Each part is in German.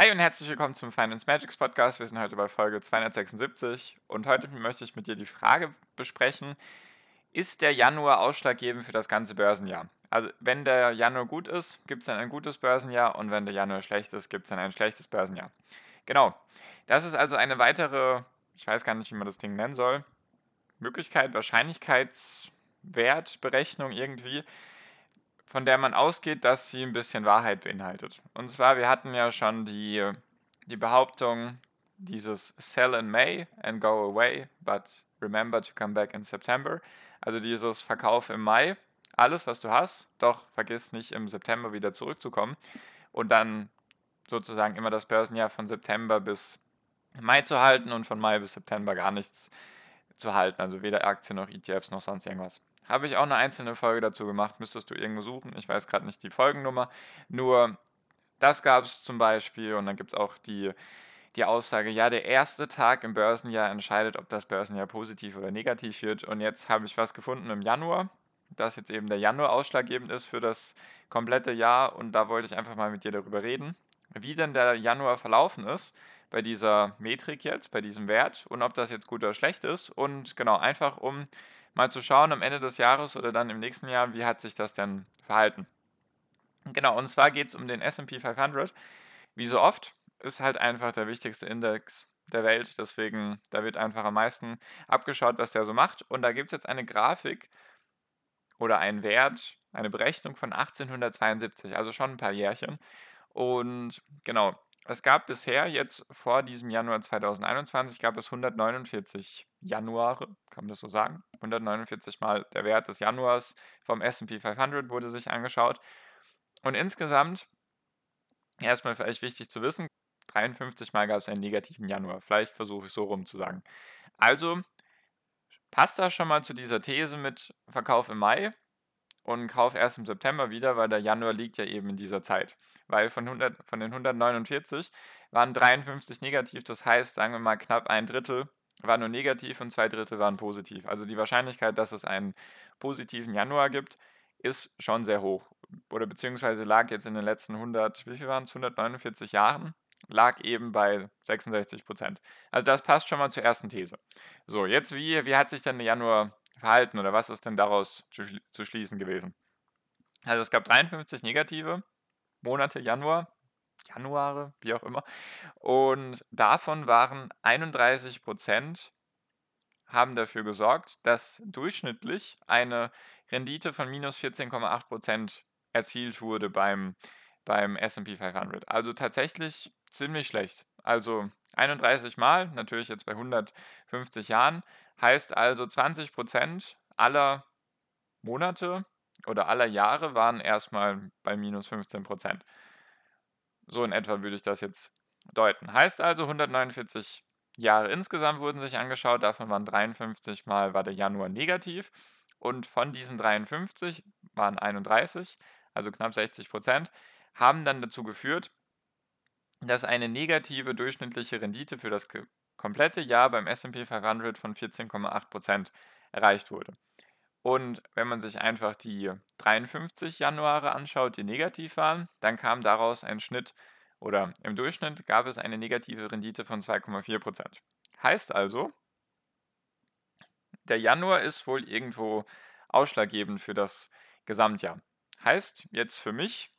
Hi und herzlich willkommen zum Finance Magics Podcast. Wir sind heute bei Folge 276 und heute möchte ich mit dir die Frage besprechen, ist der Januar ausschlaggebend für das ganze Börsenjahr? Also wenn der Januar gut ist, gibt es dann ein gutes Börsenjahr und wenn der Januar schlecht ist, gibt es dann ein schlechtes Börsenjahr. Genau. Das ist also eine weitere, ich weiß gar nicht, wie man das Ding nennen soll, Möglichkeit, Wahrscheinlichkeitswertberechnung irgendwie, von der man ausgeht, dass sie ein bisschen Wahrheit beinhaltet. Und zwar, wir hatten ja schon die, die Behauptung, dieses Sell in May and go away, but remember to come back in September. Also dieses Verkauf im Mai, alles was du hast, doch vergiss nicht im September wieder zurückzukommen und dann sozusagen immer das Börsenjahr von September bis Mai zu halten und von Mai bis September gar nichts zu halten, also weder Aktien noch ETFs noch sonst irgendwas. Habe ich auch eine einzelne Folge dazu gemacht, müsstest du irgendwo suchen. Ich weiß gerade nicht die Folgennummer. Nur das gab es zum Beispiel und dann gibt es auch die, die Aussage, ja, der erste Tag im Börsenjahr entscheidet, ob das Börsenjahr positiv oder negativ wird. Und jetzt habe ich was gefunden im Januar, dass jetzt eben der Januar ausschlaggebend ist für das komplette Jahr. Und da wollte ich einfach mal mit dir darüber reden, wie denn der Januar verlaufen ist bei dieser Metrik jetzt, bei diesem Wert und ob das jetzt gut oder schlecht ist. Und genau, einfach um mal zu schauen am Ende des Jahres oder dann im nächsten Jahr, wie hat sich das denn verhalten. Genau, und zwar geht es um den SP 500. Wie so oft ist halt einfach der wichtigste Index der Welt, deswegen da wird einfach am meisten abgeschaut, was der so macht. Und da gibt es jetzt eine Grafik oder einen Wert, eine Berechnung von 1872, also schon ein paar Jährchen. Und genau, es gab bisher jetzt vor diesem Januar 2021 gab es 149 Januare, kann man das so sagen? 149 mal der Wert des Januars vom S&P 500 wurde sich angeschaut. Und insgesamt, erstmal vielleicht wichtig zu wissen, 53 mal gab es einen negativen Januar. Vielleicht versuche ich so rum zu sagen. Also passt das schon mal zu dieser These mit Verkauf im Mai und Kauf erst im September wieder, weil der Januar liegt ja eben in dieser Zeit weil von, 100, von den 149 waren 53 negativ, das heißt, sagen wir mal, knapp ein Drittel war nur negativ und zwei Drittel waren positiv. Also die Wahrscheinlichkeit, dass es einen positiven Januar gibt, ist schon sehr hoch. Oder beziehungsweise lag jetzt in den letzten 100, wie viel waren es, 149 Jahren, lag eben bei 66 Prozent. Also das passt schon mal zur ersten These. So, jetzt wie, wie hat sich denn der Januar verhalten oder was ist denn daraus zu, zu schließen gewesen? Also es gab 53 negative Monate Januar, Januare, wie auch immer. Und davon waren 31 Prozent haben dafür gesorgt, dass durchschnittlich eine Rendite von minus 14,8 Prozent erzielt wurde beim, beim SP 500. Also tatsächlich ziemlich schlecht. Also 31 Mal, natürlich jetzt bei 150 Jahren, heißt also 20 Prozent aller Monate oder aller Jahre waren erstmal bei minus 15 Prozent. So in etwa würde ich das jetzt deuten. Heißt also, 149 Jahre insgesamt wurden sich angeschaut, davon waren 53 Mal war der Januar negativ und von diesen 53 waren 31, also knapp 60 Prozent, haben dann dazu geführt, dass eine negative durchschnittliche Rendite für das komplette Jahr beim SP 500 von 14,8 Prozent erreicht wurde. Und wenn man sich einfach die 53 Januare anschaut, die negativ waren, dann kam daraus ein Schnitt oder im Durchschnitt gab es eine negative Rendite von 2,4%. Heißt also, der Januar ist wohl irgendwo ausschlaggebend für das Gesamtjahr. Heißt jetzt für mich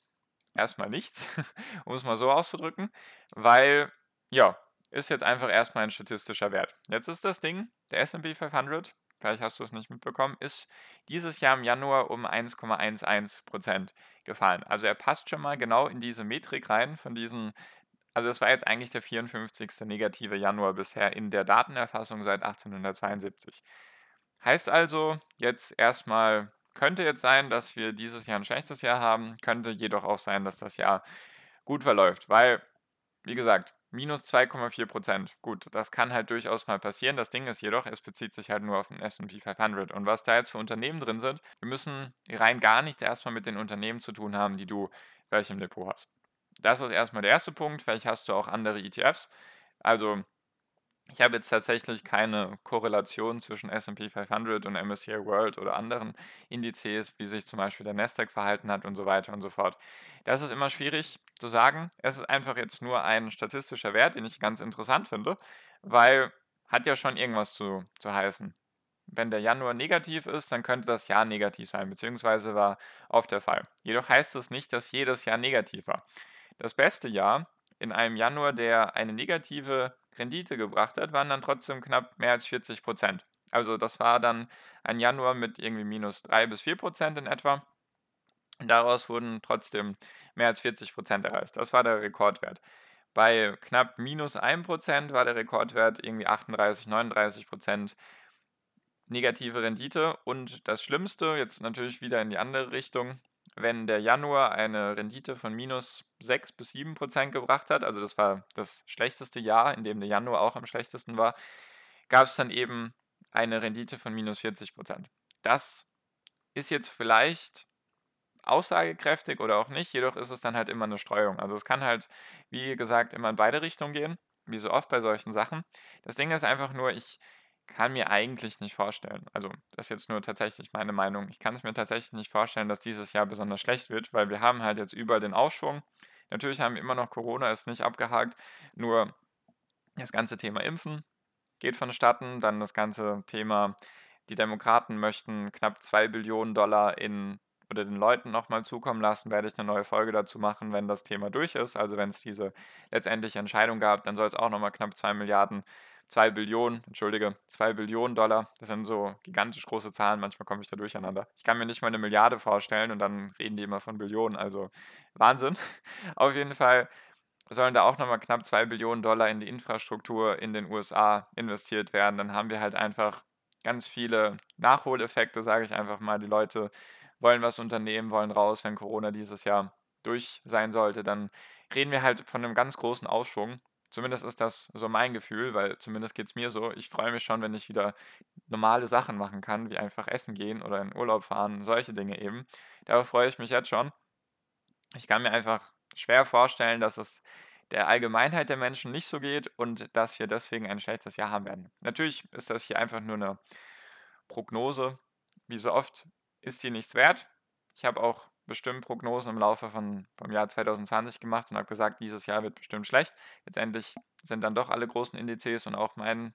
erstmal nichts, um es mal so auszudrücken, weil ja, ist jetzt einfach erstmal ein statistischer Wert. Jetzt ist das Ding, der SP 500, vielleicht hast du es nicht mitbekommen, ist dieses Jahr im Januar um 1,11% gefallen. Also er passt schon mal genau in diese Metrik rein von diesen, also es war jetzt eigentlich der 54. negative Januar bisher in der Datenerfassung seit 1872. Heißt also, jetzt erstmal könnte jetzt sein, dass wir dieses Jahr ein schlechtes Jahr haben, könnte jedoch auch sein, dass das Jahr gut verläuft, weil wie gesagt, minus 2,4 Prozent. Gut, das kann halt durchaus mal passieren. Das Ding ist jedoch, es bezieht sich halt nur auf den S&P 500. Und was da jetzt für Unternehmen drin sind, wir müssen rein gar nichts erstmal mit den Unternehmen zu tun haben, die du gleich im Depot hast. Das ist erstmal der erste Punkt. Vielleicht hast du auch andere ETFs. Also ich habe jetzt tatsächlich keine Korrelation zwischen S&P 500 und MSCI World oder anderen Indizes, wie sich zum Beispiel der Nasdaq verhalten hat und so weiter und so fort. Das ist immer schwierig zu sagen. Es ist einfach jetzt nur ein statistischer Wert, den ich ganz interessant finde, weil hat ja schon irgendwas zu, zu heißen. Wenn der Januar negativ ist, dann könnte das Jahr negativ sein, beziehungsweise war oft der Fall. Jedoch heißt es nicht, dass jedes Jahr negativ war. Das beste Jahr in einem Januar, der eine negative Rendite gebracht hat, waren dann trotzdem knapp mehr als 40 Prozent. Also das war dann ein Januar mit irgendwie minus 3 bis 4 Prozent in etwa. Und daraus wurden trotzdem mehr als 40 Prozent erreicht. Das war der Rekordwert. Bei knapp minus 1 Prozent war der Rekordwert irgendwie 38, 39 Prozent negative Rendite. Und das Schlimmste, jetzt natürlich wieder in die andere Richtung, wenn der Januar eine Rendite von minus 6 bis 7 Prozent gebracht hat, also das war das schlechteste Jahr, in dem der Januar auch am schlechtesten war, gab es dann eben eine Rendite von minus 40 Prozent. Das ist jetzt vielleicht aussagekräftig oder auch nicht, jedoch ist es dann halt immer eine Streuung. Also es kann halt, wie gesagt, immer in beide Richtungen gehen, wie so oft bei solchen Sachen. Das Ding ist einfach nur, ich kann mir eigentlich nicht vorstellen, also das ist jetzt nur tatsächlich meine Meinung, ich kann es mir tatsächlich nicht vorstellen, dass dieses Jahr besonders schlecht wird, weil wir haben halt jetzt überall den Aufschwung. Natürlich haben wir immer noch Corona, ist nicht abgehakt, nur das ganze Thema Impfen geht vonstatten, dann das ganze Thema, die Demokraten möchten knapp 2 Billionen Dollar in oder den Leuten nochmal zukommen lassen, werde ich eine neue Folge dazu machen, wenn das Thema durch ist. Also wenn es diese letztendliche Entscheidung gab, dann soll es auch nochmal knapp 2 Milliarden 2 Billionen, entschuldige, 2 Billionen Dollar. Das sind so gigantisch große Zahlen, manchmal komme ich da durcheinander. Ich kann mir nicht mal eine Milliarde vorstellen und dann reden die immer von Billionen, also Wahnsinn. Auf jeden Fall sollen da auch nochmal knapp 2 Billionen Dollar in die Infrastruktur in den USA investiert werden. Dann haben wir halt einfach ganz viele Nachholeffekte, sage ich einfach mal. Die Leute wollen was unternehmen, wollen raus, wenn Corona dieses Jahr durch sein sollte, dann reden wir halt von einem ganz großen Aufschwung. Zumindest ist das so mein Gefühl, weil zumindest geht es mir so. Ich freue mich schon, wenn ich wieder normale Sachen machen kann, wie einfach essen gehen oder in Urlaub fahren, solche Dinge eben. Darauf freue ich mich jetzt schon. Ich kann mir einfach schwer vorstellen, dass es der Allgemeinheit der Menschen nicht so geht und dass wir deswegen ein schlechtes Jahr haben werden. Natürlich ist das hier einfach nur eine Prognose. Wie so oft ist die nichts wert. Ich habe auch bestimmt Prognosen im Laufe von, vom Jahr 2020 gemacht und habe gesagt, dieses Jahr wird bestimmt schlecht. Letztendlich sind dann doch alle großen Indizes und auch mein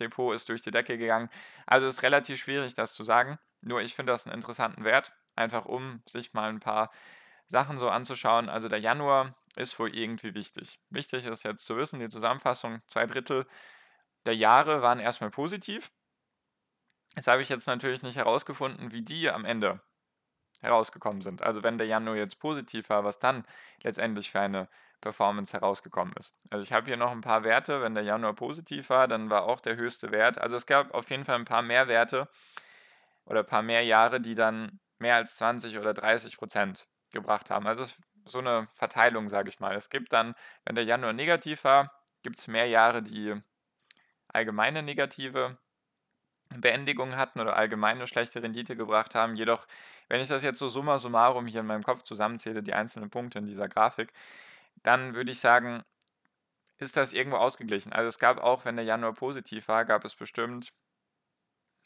Depot ist durch die Decke gegangen. Also ist relativ schwierig, das zu sagen. Nur ich finde das einen interessanten Wert, einfach um sich mal ein paar Sachen so anzuschauen. Also der Januar ist wohl irgendwie wichtig. Wichtig ist jetzt zu wissen, die Zusammenfassung, zwei Drittel der Jahre waren erstmal positiv. Jetzt habe ich jetzt natürlich nicht herausgefunden, wie die am Ende herausgekommen sind. Also wenn der Januar jetzt positiv war, was dann letztendlich für eine Performance herausgekommen ist. Also ich habe hier noch ein paar Werte. Wenn der Januar positiv war, dann war auch der höchste Wert. Also es gab auf jeden Fall ein paar mehr Werte oder ein paar mehr Jahre, die dann mehr als 20 oder 30 Prozent gebracht haben. Also so eine Verteilung, sage ich mal. Es gibt dann, wenn der Januar negativ war, gibt es mehr Jahre, die allgemeine negative Beendigung hatten oder allgemein eine schlechte Rendite gebracht haben. Jedoch, wenn ich das jetzt so summa summarum hier in meinem Kopf zusammenzähle, die einzelnen Punkte in dieser Grafik, dann würde ich sagen, ist das irgendwo ausgeglichen. Also es gab auch, wenn der Januar positiv war, gab es bestimmt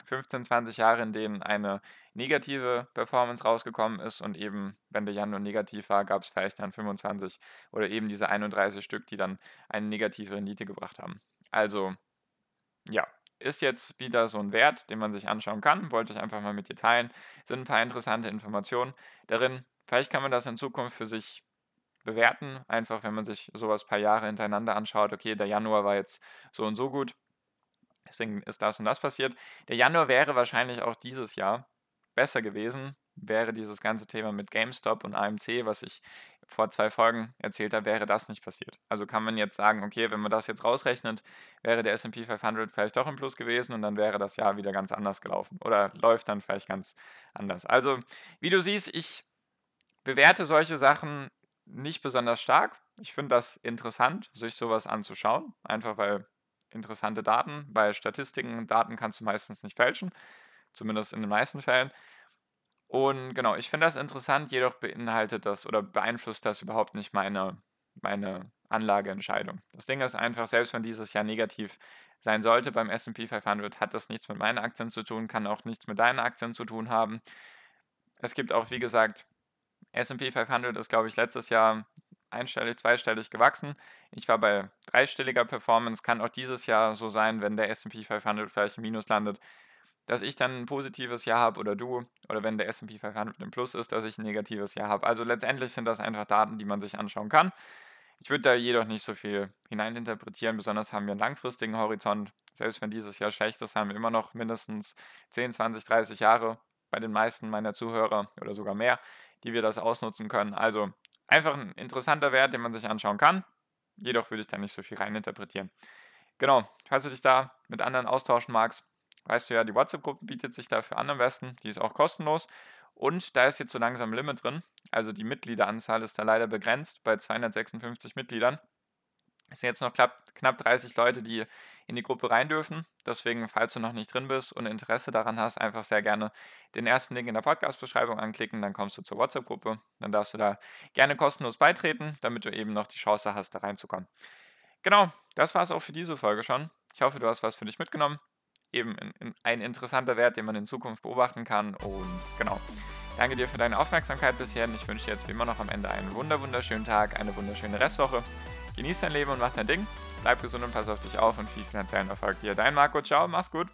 15, 20 Jahre, in denen eine negative Performance rausgekommen ist und eben, wenn der Januar negativ war, gab es vielleicht dann 25 oder eben diese 31 Stück, die dann eine negative Rendite gebracht haben. Also, ja, ist jetzt wieder so ein Wert, den man sich anschauen kann. Wollte ich einfach mal mit dir teilen. Sind ein paar interessante Informationen darin. Vielleicht kann man das in Zukunft für sich bewerten. Einfach, wenn man sich sowas ein paar Jahre hintereinander anschaut. Okay, der Januar war jetzt so und so gut. Deswegen ist das und das passiert. Der Januar wäre wahrscheinlich auch dieses Jahr besser gewesen, wäre dieses ganze Thema mit GameStop und AMC, was ich vor zwei Folgen erzählt habe, wäre das nicht passiert. Also kann man jetzt sagen, okay, wenn man das jetzt rausrechnet, wäre der SP 500 vielleicht doch im Plus gewesen und dann wäre das Jahr wieder ganz anders gelaufen oder läuft dann vielleicht ganz anders. Also, wie du siehst, ich bewerte solche Sachen nicht besonders stark. Ich finde das interessant, sich sowas anzuschauen, einfach weil interessante Daten, bei Statistiken, Daten kannst du meistens nicht fälschen, zumindest in den meisten Fällen. Und genau, ich finde das interessant, jedoch beinhaltet das oder beeinflusst das überhaupt nicht meine, meine Anlageentscheidung. Das Ding ist einfach, selbst wenn dieses Jahr negativ sein sollte beim SP 500, hat das nichts mit meinen Aktien zu tun, kann auch nichts mit deinen Aktien zu tun haben. Es gibt auch, wie gesagt, SP 500 ist, glaube ich, letztes Jahr einstellig, zweistellig gewachsen. Ich war bei dreistelliger Performance. Kann auch dieses Jahr so sein, wenn der SP 500 vielleicht im Minus landet, dass ich dann ein positives Jahr habe oder du. Oder wenn der SP 500 im Plus ist, dass ich ein negatives Jahr habe. Also letztendlich sind das einfach Daten, die man sich anschauen kann. Ich würde da jedoch nicht so viel hineininterpretieren. Besonders haben wir einen langfristigen Horizont. Selbst wenn dieses Jahr schlecht ist, haben wir immer noch mindestens 10, 20, 30 Jahre bei den meisten meiner Zuhörer oder sogar mehr, die wir das ausnutzen können. Also einfach ein interessanter Wert, den man sich anschauen kann. Jedoch würde ich da nicht so viel reininterpretieren. Genau, falls du dich da mit anderen austauschen magst, weißt du ja, die WhatsApp-Gruppe bietet sich dafür an am besten. Die ist auch kostenlos. Und da ist jetzt so langsam ein Limit drin. Also die Mitgliederanzahl ist da leider begrenzt bei 256 Mitgliedern. Es sind jetzt noch knapp, knapp 30 Leute, die in die Gruppe rein dürfen. Deswegen, falls du noch nicht drin bist und Interesse daran hast, einfach sehr gerne den ersten Link in der Podcast-Beschreibung anklicken. Dann kommst du zur WhatsApp-Gruppe. Dann darfst du da gerne kostenlos beitreten, damit du eben noch die Chance hast, da reinzukommen. Genau, das war es auch für diese Folge schon. Ich hoffe, du hast was für dich mitgenommen. Eben ein interessanter Wert, den man in Zukunft beobachten kann. Und genau. Danke dir für deine Aufmerksamkeit bisher und ich wünsche dir jetzt wie immer noch am Ende einen wunderschönen Tag, eine wunderschöne Restwoche. Genieß dein Leben und mach dein Ding. Bleib gesund und pass auf dich auf und viel finanziellen Erfolg dir. Dein Marco, ciao, mach's gut.